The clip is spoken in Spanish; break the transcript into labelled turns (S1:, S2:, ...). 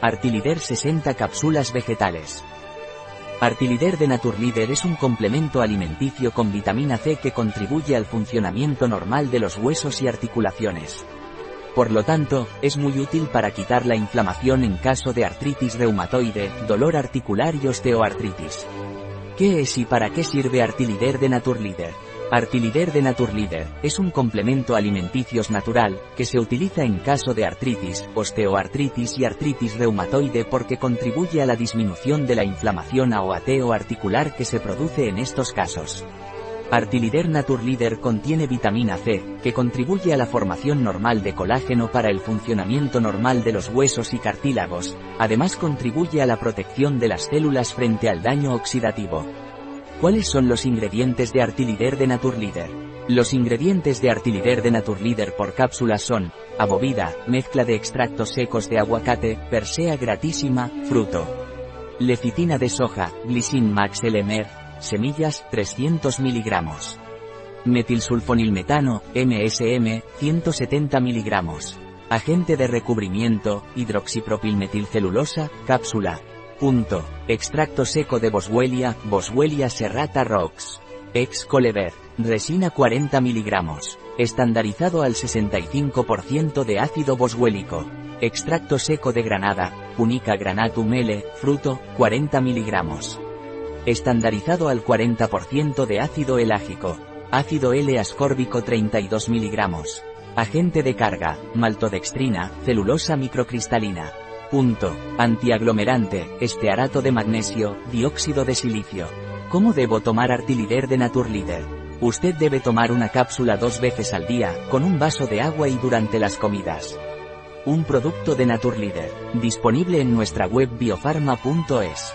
S1: Artilider 60 cápsulas vegetales. Artilider de Naturleader es un complemento alimenticio con vitamina C que contribuye al funcionamiento normal de los huesos y articulaciones. Por lo tanto, es muy útil para quitar la inflamación en caso de artritis reumatoide, dolor articular y osteoartritis. ¿Qué es y para qué sirve Artilider de Naturleader? Artilider de Naturleader es un complemento alimenticios natural que se utiliza en caso de artritis, osteoartritis y artritis reumatoide porque contribuye a la disminución de la inflamación o articular que se produce en estos casos. Artilider Naturleader contiene vitamina C, que contribuye a la formación normal de colágeno para el funcionamiento normal de los huesos y cartílagos, además contribuye a la protección de las células frente al daño oxidativo. ¿Cuáles son los ingredientes de Artilider de Naturleader? Los ingredientes de Artilider de Naturleader por cápsulas son, abobida, mezcla de extractos secos de aguacate, persea gratísima, fruto. Lecitina de soja, glycin max LMR, semillas, 300 mg. Metilsulfonilmetano, MSM, 170 mg. Agente de recubrimiento, hidroxipropilmetilcelulosa, cápsula, Punto. Extracto seco de Boswellia, Boswellia serrata rox. Ex Colever. Resina 40 mg. Estandarizado al 65% de ácido boswélico. Extracto seco de granada, Punica granatum L, fruto, 40 mg. Estandarizado al 40% de ácido elágico. Ácido L ascórbico 32 mg. Agente de carga, maltodextrina, celulosa microcristalina. Punto. Antiaglomerante, estearato de magnesio, dióxido de silicio. ¿Cómo debo tomar Artilider de Naturleader? Usted debe tomar una cápsula dos veces al día, con un vaso de agua y durante las comidas. Un producto de Naturleader, disponible en nuestra web biofarma.es.